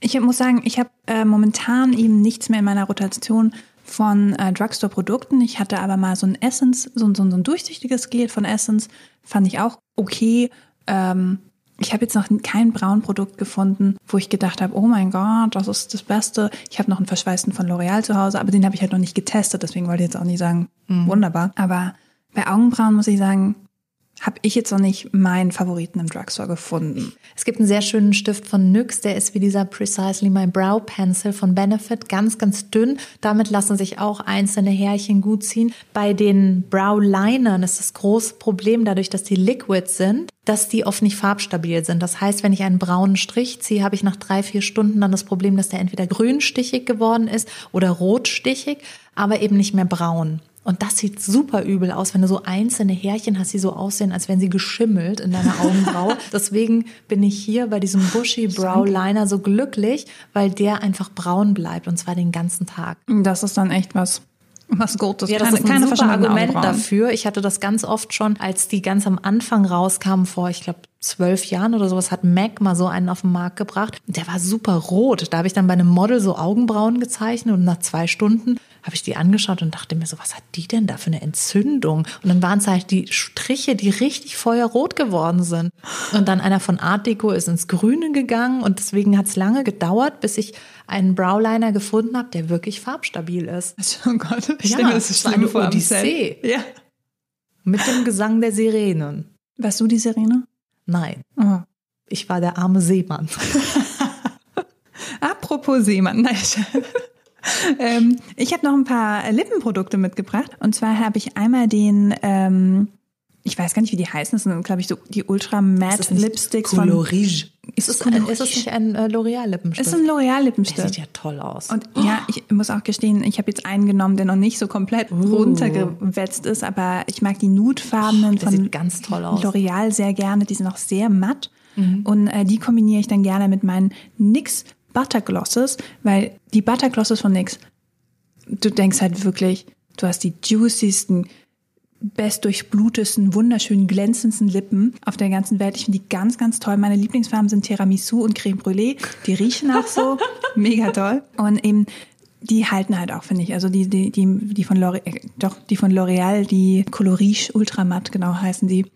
B: Ich muss sagen, ich habe äh, momentan eben nichts mehr in meiner Rotation von äh, Drugstore-Produkten. Ich hatte aber mal so ein Essence, so, ein- so, so ein durchsichtiges Gel von Essence, fand ich auch okay. Ähm, ich habe jetzt noch kein Braunprodukt gefunden, wo ich gedacht habe, oh mein Gott, das ist das Beste. Ich habe noch einen verschweißten von L'Oreal zu Hause, aber den habe ich halt noch nicht getestet, deswegen wollte ich jetzt auch nicht sagen, wunderbar. Aber bei Augenbrauen muss ich sagen, habe ich jetzt noch nicht meinen Favoriten im Drugstore gefunden.
A: Es gibt einen sehr schönen Stift von NYX, der ist wie dieser Precisely My Brow Pencil von Benefit, ganz, ganz dünn. Damit lassen sich auch einzelne Härchen gut ziehen. Bei den Brow Linern ist das große Problem, dadurch, dass die liquid sind, dass die oft nicht farbstabil sind. Das heißt, wenn ich einen braunen Strich ziehe, habe ich nach drei, vier Stunden dann das Problem, dass der entweder grünstichig geworden ist oder rotstichig, aber eben nicht mehr braun. Und das sieht super übel aus, wenn du so einzelne Härchen hast, die so aussehen, als wären sie geschimmelt in deiner Augenbraue. Deswegen bin ich hier bei diesem Bushy Brow Liner so glücklich, weil der einfach braun bleibt und zwar den ganzen Tag.
B: Das ist dann echt was, was Gutes.
A: Ja, das
B: keine,
A: ist ein
B: keine
A: super Argument
B: Augenbrauen.
A: dafür. Ich hatte das ganz oft schon, als die ganz am Anfang rauskamen, vor, ich glaube, zwölf Jahren oder sowas, hat MAC mal so einen auf den Markt gebracht. Der war super rot. Da habe ich dann bei einem Model so Augenbrauen gezeichnet und nach zwei Stunden habe ich die angeschaut und dachte mir so, was hat die denn da für eine Entzündung? Und dann waren es halt die Striche, die richtig feuerrot geworden sind. Und dann einer von Art Deco ist ins Grüne gegangen und deswegen hat es lange gedauert, bis ich einen Browliner gefunden habe, der wirklich farbstabil ist.
B: Oh Gott, ich
A: Ja,
B: mir das schlimm
A: eine
B: vor
A: Odyssee.
B: Ja.
A: Mit dem Gesang der Sirenen.
B: Warst du die Sirene?
A: Nein,
B: Oh.
A: ich war der arme Seemann.
B: Apropos Seemann, nein. Ähm, ich habe noch ein paar Lippenprodukte mitgebracht. Und zwar habe ich einmal den, ähm, ich weiß gar nicht, wie die heißen. Das sind, glaube ich, so die Ultra Matte Lipsticks von.
A: Colorige.
B: Ist es
A: ein, ist es nicht ein äh, L'Oreal-Lippenstift?
B: Ist ein L'Oreal
A: der sieht ja toll aus.
B: Und ja, ich muss auch gestehen, ich habe jetzt einen genommen, der noch nicht so komplett runtergewetzt ist, aber ich mag die Nudefarbenen
A: der
B: von
A: sieht ganz toll aus.
B: L'Oreal sehr gerne. Die sind auch sehr matt.
A: Mhm.
B: Und äh, die kombiniere ich dann gerne mit meinen NYX Butterglosses, weil die Butterglosses von NYX, du denkst halt wirklich, du hast die juiciesten, bestdurchblutesten, wunderschönen, glänzendsten Lippen auf der ganzen Welt. Ich finde die ganz, ganz toll. Meine Lieblingsfarben sind Tiramisu und Creme Brûlée. Die riechen auch so. Mega toll. Und eben die halten halt auch, finde ich. Also die, die, die, die von L'Oreal, äh, doch, die von L'Oreal, die Coloriche Ultramatt, genau heißen die.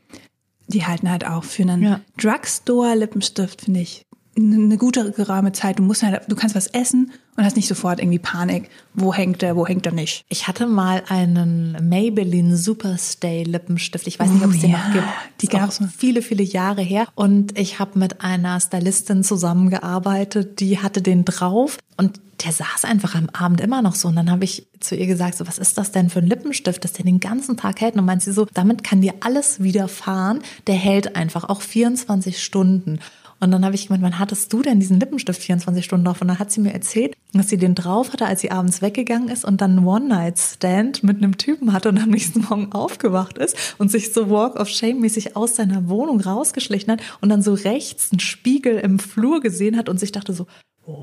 B: Die halten halt auch für einen
A: Ja.
B: Drugstore-Lippenstift, finde ich, eine gute geraume Zeit. Du musst halt, du kannst was essen und hast nicht sofort irgendwie Panik. Wo hängt der, wo hängt er nicht?
A: Ich hatte mal einen Maybelline Superstay Lippenstift. Ich weiß nicht, ob es
B: Oh,
A: den
B: ja,
A: noch gibt.
B: die gab's noch.
A: viele, viele Jahre her. Und ich habe mit einer Stylistin zusammengearbeitet, die hatte den drauf und der saß einfach am Abend immer noch so. Und dann habe ich zu ihr gesagt, so, was ist das denn für ein Lippenstift, dass der den ganzen Tag hält? Und meint sie so, damit kann dir alles widerfahren. Der hält einfach auch 24 Stunden. Und dann habe ich gemeint, wann hattest du denn diesen Lippenstift 24 Stunden drauf? Und dann hat sie mir erzählt, dass sie den drauf hatte, als sie abends weggegangen ist und dann einen One-Night-Stand mit einem Typen hatte und am nächsten Morgen aufgewacht ist und sich so Walk of Shame-mäßig aus seiner Wohnung rausgeschlichen hat und dann so rechts einen Spiegel im Flur gesehen hat und sich dachte so,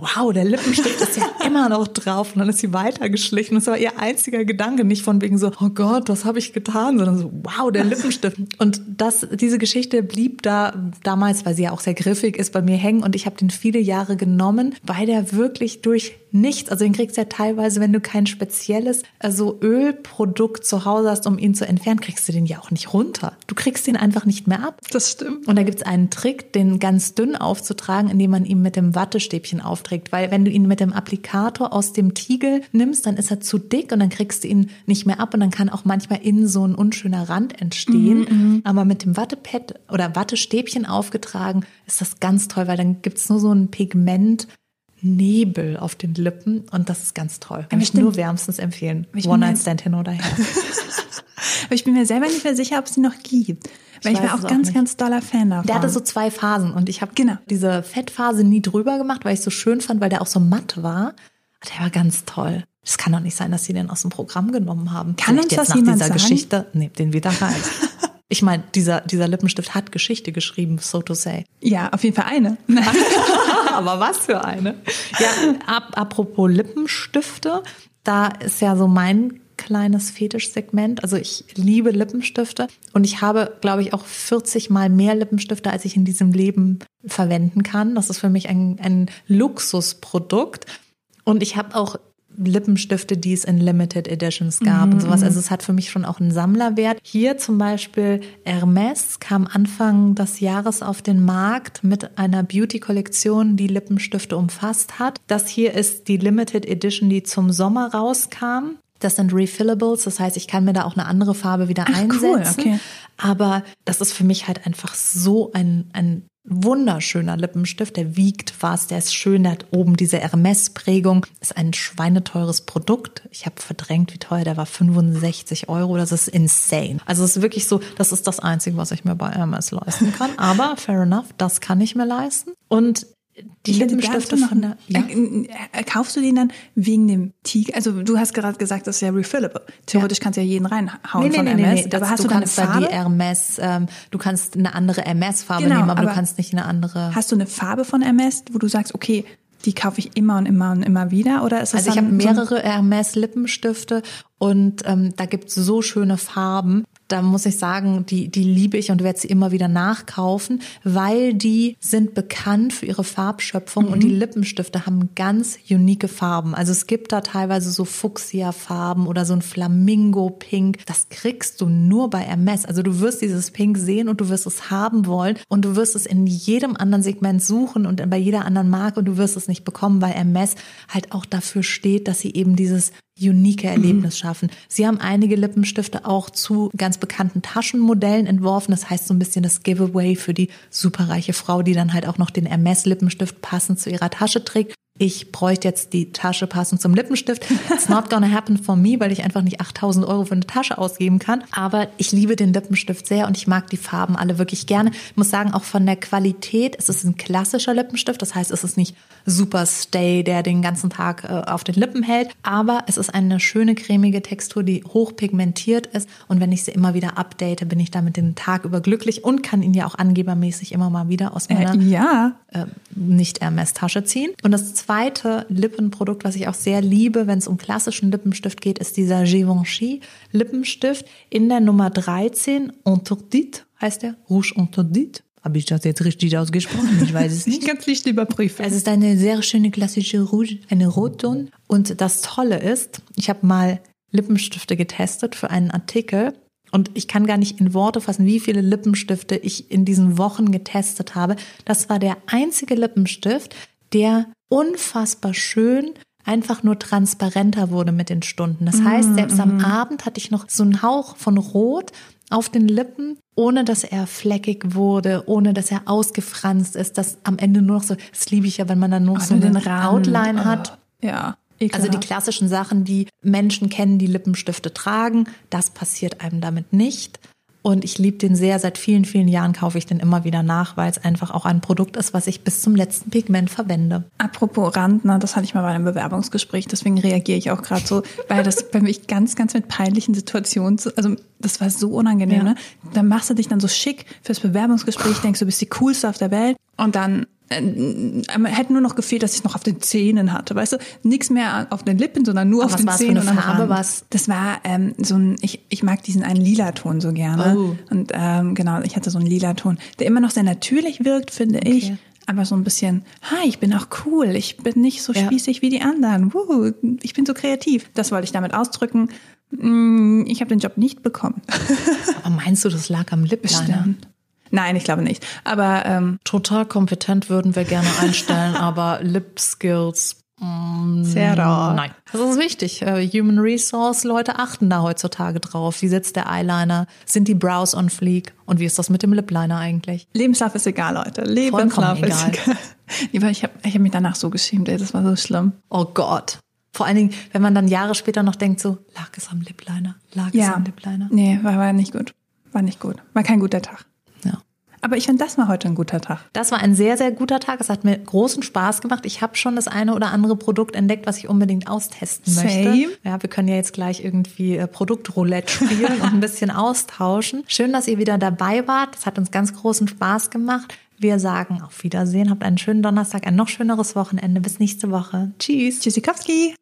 A: wow, der Lippenstift ist ja immer noch drauf. Und dann ist sie weitergeschlichen. Das war ihr einziger Gedanke, nicht von wegen so, oh Gott, was habe ich getan, sondern so, wow, der Lippenstift. Und das, diese Geschichte blieb da damals, weil sie ja auch sehr griffig ist, bei mir hängen. Und ich habe den viele Jahre genommen, weil der wirklich durch nichts, also den kriegst du ja teilweise, wenn du kein spezielles also Ölprodukt zu Hause hast, um ihn zu entfernen, kriegst du den ja auch nicht runter. Du kriegst den einfach nicht mehr ab.
B: Das stimmt.
A: Und da gibt's einen Trick, den ganz dünn aufzutragen, indem man ihn mit dem Wattestäbchen aufträgt. Weil wenn du ihn mit dem Applikator aus dem Tiegel nimmst, dann ist er zu dick und dann kriegst du ihn nicht mehr ab und dann kann auch manchmal innen so ein unschöner Rand entstehen. Aber mit dem Wattepad oder Wattestäbchen aufgetragen ist das ganz toll, weil dann gibt's nur so ein Pigment. Nebel auf den Lippen und das ist ganz toll. Kann ich nur wärmstens empfehlen.
B: Ich bin
A: One-Night-Stand hin oder her.
B: Aber ich bin mir selber nicht mehr sicher, ob es die noch gibt. Weil ich,
A: weiß
B: war auch
A: es auch
B: ganz,
A: nicht.
B: ganz doller Fan davon.
A: Der hatte so zwei Phasen und ich habe
B: Genau.
A: diese Fettphase nie drüber gemacht, weil ich so schön fand, weil der auch so matt war. Der war ganz toll. Es kann doch nicht sein, dass sie den aus dem Programm genommen haben.
B: Kann
A: Vielleicht
B: uns
A: jetzt
B: das
A: nach
B: jemand
A: dieser
B: sagen?
A: Geschichte? Nehmt den wieder rein. ich meine, dieser, dieser Lippenstift hat Geschichte geschrieben, so to say.
B: ja, auf jeden Fall eine.
A: Aber was für eine? Ja, ap apropos Lippenstifte, da ist ja so mein kleines Fetischsegment. Also ich liebe Lippenstifte und ich habe, glaube ich, auch 40 mal mehr Lippenstifte, als ich in diesem Leben verwenden kann. Das ist für mich ein, ein Luxusprodukt. Und ich habe auch Lippenstifte, die es in Limited Editions gab und sowas. Also es hat für mich schon auch einen Sammlerwert. Hier zum Beispiel Hermes kam Anfang des Jahres auf den Markt mit einer Beauty-Kollektion, die Lippenstifte umfasst hat. Das hier ist die Limited Edition, die zum Sommer rauskam. Das sind Refillables, das heißt, ich kann mir da auch eine andere Farbe wieder
B: Ach, cool,
A: einsetzen.
B: okay.
A: Aber das ist für mich halt einfach so ein, ein wunderschöner Lippenstift. Der wiegt was, der ist schön, der hat oben diese Hermes-Prägung. Ist ein schweineteures Produkt. Ich habe verdrängt, wie teuer der war. 65 Euro. Das ist insane. Also es ist wirklich so, das ist das Einzige, was ich mir bei Hermes leisten kann. Aber fair enough, das kann ich mir leisten. Und die Lippenstifte
B: noch
A: von der, ja.
B: äh, äh, Kaufst du den dann wegen dem Tiger? Also du hast gerade gesagt, das ist ja refillable. Theoretisch kannst du ja jeden reinhauen von MS.
A: Das,
B: aber hast
A: du
B: du,
A: kannst da
B: Farbe?
A: die Hermes, ähm, du kannst eine andere Hermes-Farbe
B: Genau,
A: nehmen, aber, du
B: aber
A: kannst nicht eine andere.
B: Hast du eine Farbe von MS, wo du sagst, okay, die kaufe ich immer und immer und immer wieder? Oder ist das
A: Also ich habe mehrere Hermes Lippenstifte und ähm, da gibt's so schöne Farben. Da muss ich sagen, die, die liebe ich und werde sie immer wieder nachkaufen, weil die sind bekannt für ihre Farbschöpfung mhm. und die Lippenstifte haben ganz unique Farben. Also es gibt da teilweise so Fuchsia-Farben oder so ein Flamingo-Pink. Das kriegst du nur bei Hermes. Also du wirst dieses Pink sehen und du wirst es haben wollen und du wirst es in jedem anderen Segment suchen und bei jeder anderen Marke und du wirst es nicht bekommen, weil Hermes halt auch dafür steht, dass sie eben dieses unique Erlebnis mhm. schaffen. Sie haben einige Lippenstifte auch zu ganz bekannten Taschenmodellen entworfen. Das heißt so ein bisschen das Giveaway für die superreiche Frau, die dann halt auch noch den Hermes Lippenstift passend zu ihrer Tasche trägt ich bräuchte jetzt die Tasche passend zum Lippenstift. It's not gonna happen for me, weil ich einfach nicht 8000 Euro für eine Tasche ausgeben kann. Aber ich liebe den Lippenstift sehr und ich mag die Farben alle wirklich gerne. Ich muss sagen, auch von der Qualität, es ist ein klassischer Lippenstift. Das heißt, es ist nicht super stay, der den ganzen Tag äh, auf den Lippen hält. Aber es ist eine schöne cremige Textur, die hochpigmentiert ist. Und wenn ich sie immer wieder update, bin ich damit den Tag über glücklich und kann ihn ja auch angebermäßig immer mal wieder aus meiner
B: äh, ja.
A: äh, nicht Hermes Tasche ziehen. Und das zweite Lippenprodukt, was ich auch sehr liebe, wenn es um klassischen Lippenstift geht, ist dieser Givenchy Lippenstift in der Nummer 13, Interdit heißt der, Rouge Interdit. Habe ich das jetzt richtig ausgesprochen? Ich weiß es nicht.
B: Ich kann es nicht überprüfen.
A: Es ist eine sehr schöne klassische Rouge, eine Rotton. Und das Tolle ist, ich habe mal Lippenstifte getestet für einen Artikel und ich kann gar nicht in Worte fassen, wie viele Lippenstifte ich in diesen Wochen getestet habe. Das war der einzige Lippenstift, der unfassbar schön einfach nur transparenter wurde mit den Stunden. Das heißt, selbst am mhm. Abend hatte ich noch so einen Hauch von Rot auf den Lippen, ohne dass er fleckig wurde, ohne dass er ausgefranst ist, dass am Ende nur noch so, das liebe ich ja, wenn man dann nur oh, so eine Outline hat.
B: Oh, ja.
A: Ekelhaft. Also die klassischen Sachen, die Menschen kennen, die Lippenstifte tragen, das passiert einem damit nicht. Und ich liebe den sehr. Seit vielen, vielen Jahren kaufe ich den immer wieder nach, weil es einfach auch ein Produkt ist, was ich bis zum letzten Pigment verwende.
B: Apropos Randner, das hatte ich mal bei einem Bewerbungsgespräch, deswegen reagiere ich auch gerade so, weil das bei mich ganz, ganz mit peinlichen Situationen, also das war so unangenehm. Ja. Ne? Dann machst du dich dann so schick fürs Bewerbungsgespräch, denkst du bist die coolste auf der Welt und dann hätte nur noch gefehlt, dass ich noch auf den Zähnen hatte, weißt du? Nichts mehr auf den Lippen, sondern nur Aber auf den Zähnen.
A: Was Farbe was?
B: Das war ähm, so ein, ich, ich mag diesen einen lila Ton so gerne. Oh. Und ähm, genau, ich hatte so einen lila Ton, der immer noch sehr natürlich wirkt, finde okay. ich. Aber so ein bisschen, hi, ich bin auch cool, ich bin nicht so ja. spießig wie die anderen. Wuhu, ich bin so kreativ. Das wollte ich damit ausdrücken. Mm, ich habe den Job nicht bekommen.
A: Aber meinst du, das lag am? Bestimmt.
B: Nein, ich glaube nicht. Aber ähm,
A: total kompetent würden wir gerne einstellen, aber Lip Skills.
B: Mm, Sehr rar.
A: Nein, das ist wichtig. Uh, Human Resource Leute achten da heutzutage drauf. Wie sitzt der Eyeliner? Sind die Brows on fleek? Und wie ist das mit dem Lip Liner eigentlich?
B: Lebenslauf ist egal, Leute. Lebenslauf ist egal. egal. ich habe ich hab mich danach so geschämt, ey, das war so schlimm.
A: Oh Gott. Vor allen Dingen, wenn man dann Jahre später noch denkt, so, lag es am Lip Liner? Lag ja. es am Lip Liner?
B: Nee, war, war nicht gut. War nicht gut. War kein guter Tag. Aber ich finde, das war heute ein guter Tag.
A: Das war ein sehr, sehr guter Tag. Es hat mir großen Spaß gemacht. Ich habe schon das eine oder andere Produkt entdeckt, was ich unbedingt austesten Same. möchte. Ja, wir können ja jetzt gleich irgendwie äh, Produktroulette spielen und ein bisschen austauschen. Schön, dass ihr wieder dabei wart. Es hat uns ganz großen Spaß gemacht. Wir sagen auf Wiedersehen. Habt einen schönen Donnerstag, ein noch schöneres Wochenende. Bis nächste Woche. Tschüss.
B: Tschüssikowski.